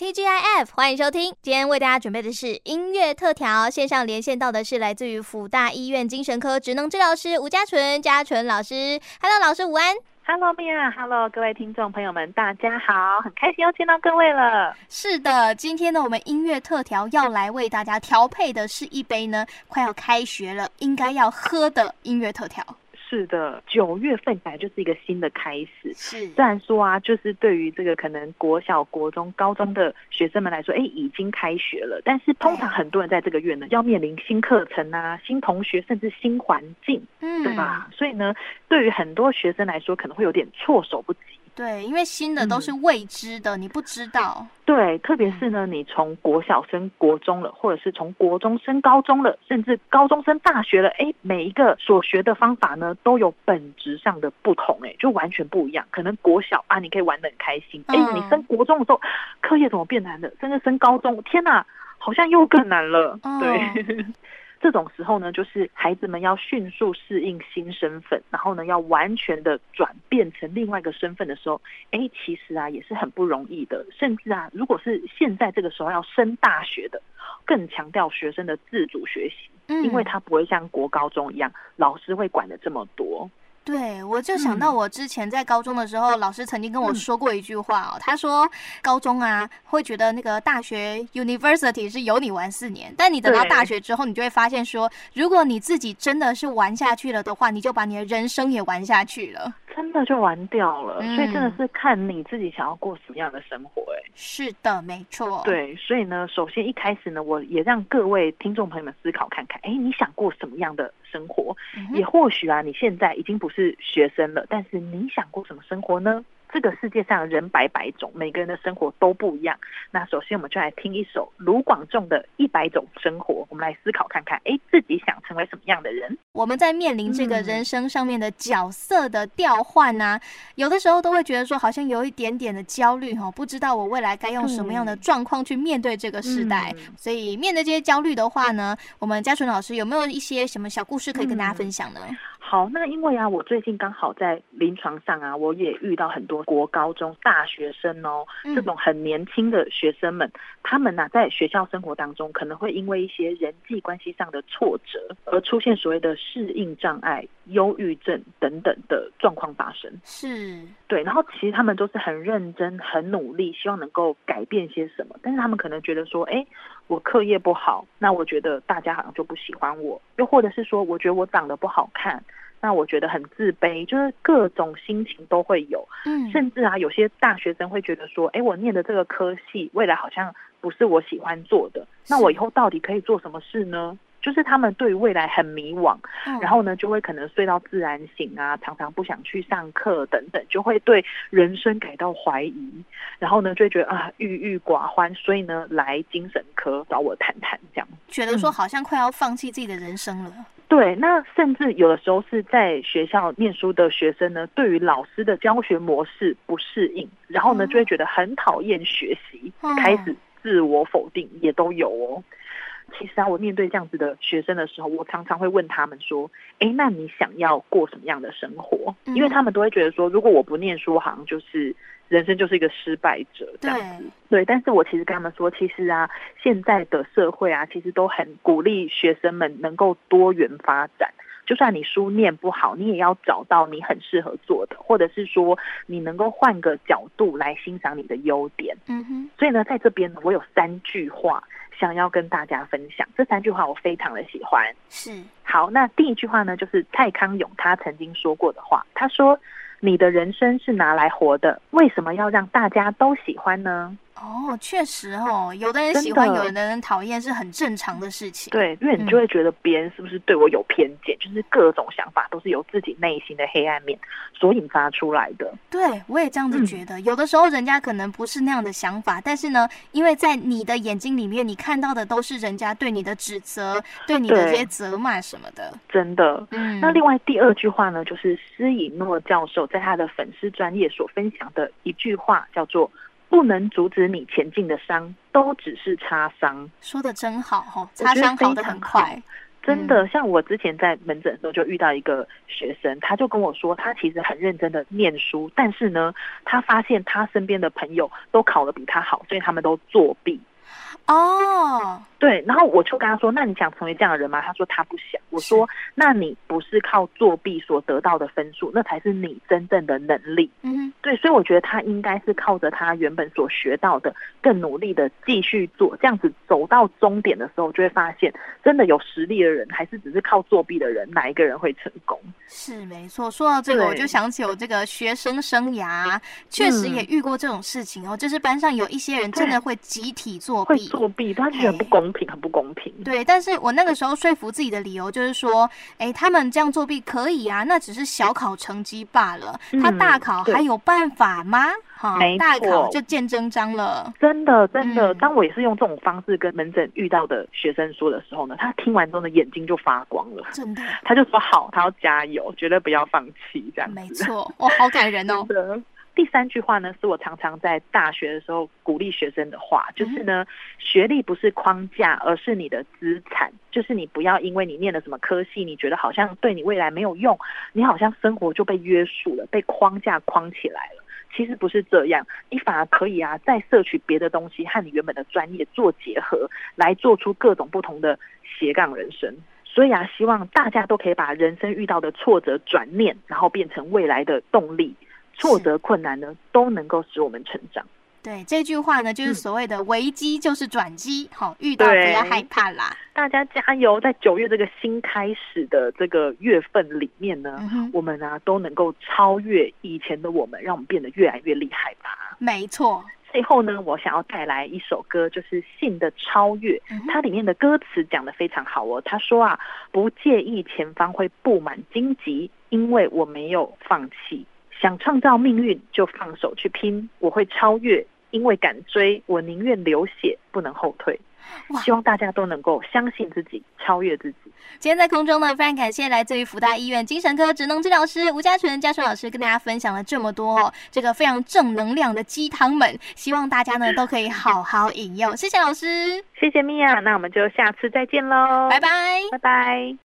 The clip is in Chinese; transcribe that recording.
TGIF，欢迎收听。今天为大家准备的是音乐特调，线上连线到的是来自于辅大医院精神科职能治疗师吴家纯，佳纯老师。Hello，老师午安。Hello，米娅。Hello，各位听众朋友们，大家好，很开心又见到各位了。是的，今天呢，我们音乐特调要来为大家调配的是一杯呢，快要开学了，应该要喝的音乐特调。是的，九月份本来就是一个新的开始。是，虽然说啊，就是对于这个可能国小、国中、高中的学生们来说，哎，已经开学了。但是通常很多人在这个月呢，要面临新课程啊、新同学，甚至新环境，嗯，对吧？所以呢，对于很多学生来说，可能会有点措手不及。对，因为新的都是未知的，嗯、你不知道。对，特别是呢，你从国小升国中了，或者是从国中升高中了，甚至高中升大学了，哎，每一个所学的方法呢，都有本质上的不同，哎，就完全不一样。可能国小啊，你可以玩的很开心，哎，你升国中的时候，课业怎么变难了？甚至升高中，天哪，好像又更难了。对。这种时候呢，就是孩子们要迅速适应新身份，然后呢，要完全的转变成另外一个身份的时候，哎，其实啊也是很不容易的。甚至啊，如果是现在这个时候要升大学的，更强调学生的自主学习，因为他不会像国高中一样，老师会管的这么多。对，我就想到我之前在高中的时候，嗯、老师曾经跟我说过一句话哦，他说高中啊会觉得那个大学 University 是有你玩四年，但你等到大学之后，你就会发现说，如果你自己真的是玩下去了的话，你就把你的人生也玩下去了。真的就完掉了，嗯、所以真的是看你自己想要过什么样的生活，欸。哎，是的，没错。对，所以呢，首先一开始呢，我也让各位听众朋友们思考看看，哎，你想过什么样的生活？嗯、也或许啊，你现在已经不是学生了，但是你想过什么生活呢？这个世界上人百百种，每个人的生活都不一样。那首先，我们就来听一首卢广仲的《一百种生活》，我们来思考看看，哎，自己想成为什么样的人？我们在面临这个人生上面的角色的调换啊，嗯、有的时候都会觉得说，好像有一点点的焦虑哈，不知道我未来该用什么样的状况去面对这个时代。嗯、所以，面对这些焦虑的话呢，我们嘉纯老师有没有一些什么小故事可以跟大家分享呢？嗯好，那因为啊，我最近刚好在临床上啊，我也遇到很多国高中大学生哦，这种很年轻的学生们，他们呢、啊、在学校生活当中，可能会因为一些人际关系上的挫折，而出现所谓的适应障碍、忧郁症等等的状况发生。是，对，然后其实他们都是很认真、很努力，希望能够改变些什么，但是他们可能觉得说，哎，我课业不好，那我觉得大家好像就不喜欢我，又或者是说，我觉得我长得不好看。那我觉得很自卑，就是各种心情都会有，嗯，甚至啊，有些大学生会觉得说，哎，我念的这个科系，未来好像不是我喜欢做的，那我以后到底可以做什么事呢？就是他们对未来很迷惘，然后呢，就会可能睡到自然醒啊，常常不想去上课等等，就会对人生感到怀疑，然后呢，就会觉得啊，郁郁寡欢，所以呢，来精神科找我谈谈，这样。觉得说好像快要放弃自己的人生了。对，那甚至有的时候是在学校念书的学生呢，对于老师的教学模式不适应，然后呢，就会觉得很讨厌学习，开始自我否定，也都有哦。其实啊，我面对这样子的学生的时候，我常常会问他们说：“哎，那你想要过什么样的生活？”因为他们都会觉得说，如果我不念书，好像就是人生就是一个失败者这样子。对，对，但是我其实跟他们说，其实啊，现在的社会啊，其实都很鼓励学生们能够多元发展。就算你书念不好，你也要找到你很适合做的，或者是说你能够换个角度来欣赏你的优点。嗯哼。所以呢，在这边呢，我有三句话。想要跟大家分享这三句话，我非常的喜欢。是，好，那第一句话呢，就是蔡康永他曾经说过的话。他说：“你的人生是拿来活的，为什么要让大家都喜欢呢？”哦，确实哦，有的人喜欢，有的人讨厌，是很正常的事情。对，因为你就会觉得别人是不是对我有偏见，嗯、就是各种想法都是由自己内心的黑暗面所引发出来的。对，我也这样子觉得。嗯、有的时候人家可能不是那样的想法，但是呢，因为在你的眼睛里面，你看到的都是人家对你的指责，对你的这些责骂什么的。真的。嗯。那另外第二句话呢，就是施以诺教授在他的粉丝专业所分享的一句话，叫做。不能阻止你前进的伤，都只是擦伤。说的真好，擦伤好的很快。真的，像我之前在门诊的时候就遇到一个学生，他就跟我说，他其实很认真的念书，但是呢，他发现他身边的朋友都考得比他好，所以他们都作弊。哦，对，然后我就跟他说：“那你想成为这样的人吗？”他说：“他不想。”我说：“那你不是靠作弊所得到的分数，那才是你真正的能力。”嗯，对，所以我觉得他应该是靠着他原本所学到的，更努力的继续做，这样子走到终点的时候，就会发现真的有实力的人，还是只是靠作弊的人，哪一个人会成功？是没错。说到这个，我就想起我这个学生生涯，确实也遇过这种事情哦，就是班上有一些人真的会集体作弊。作弊，他觉得很不公平，很不公平。对，但是我那个时候说服自己的理由就是说，哎、欸，他们这样作弊可以啊，那只是小考成绩罢了，嗯、他大考还有办法吗？哈，大考就见真章了。真的，真的、嗯。当我也是用这种方式跟门诊遇到的学生说的时候呢，他听完之后呢，眼睛就发光了。真的，他就说好，他要加油，绝对不要放弃，这样子。没错，哦，好感人哦。第三句话呢，是我常常在大学的时候鼓励学生的话，就是呢，学历不是框架，而是你的资产。就是你不要因为你念了什么科系，你觉得好像对你未来没有用，你好像生活就被约束了，被框架框起来了。其实不是这样，你反而可以啊，再摄取别的东西和你原本的专业做结合，来做出各种不同的斜杠人生。所以啊，希望大家都可以把人生遇到的挫折转念，然后变成未来的动力。挫折困难呢，都能够使我们成长。对，这句话呢，就是所谓的危机就是转机。好、嗯，遇到不要害怕啦，大家加油！在九月这个新开始的这个月份里面呢，嗯、我们呢、啊、都能够超越以前的我们，让我们变得越来越厉害吧。没错。最后呢，我想要带来一首歌，就是《性的超越》。它里面的歌词讲的非常好哦。他说啊，不介意前方会布满荆棘，因为我没有放弃。想创造命运，就放手去拼。我会超越，因为敢追，我宁愿流血，不能后退。希望大家都能够相信自己，超越自己。今天在空中呢，非常感谢来自于福大医院精神科职能治疗师吴家纯嘉纯老师跟大家分享了这么多哦，这个非常正能量的鸡汤们，希望大家呢都可以好好饮用。谢谢老师，谢谢米娅，那我们就下次再见喽，拜拜，拜拜。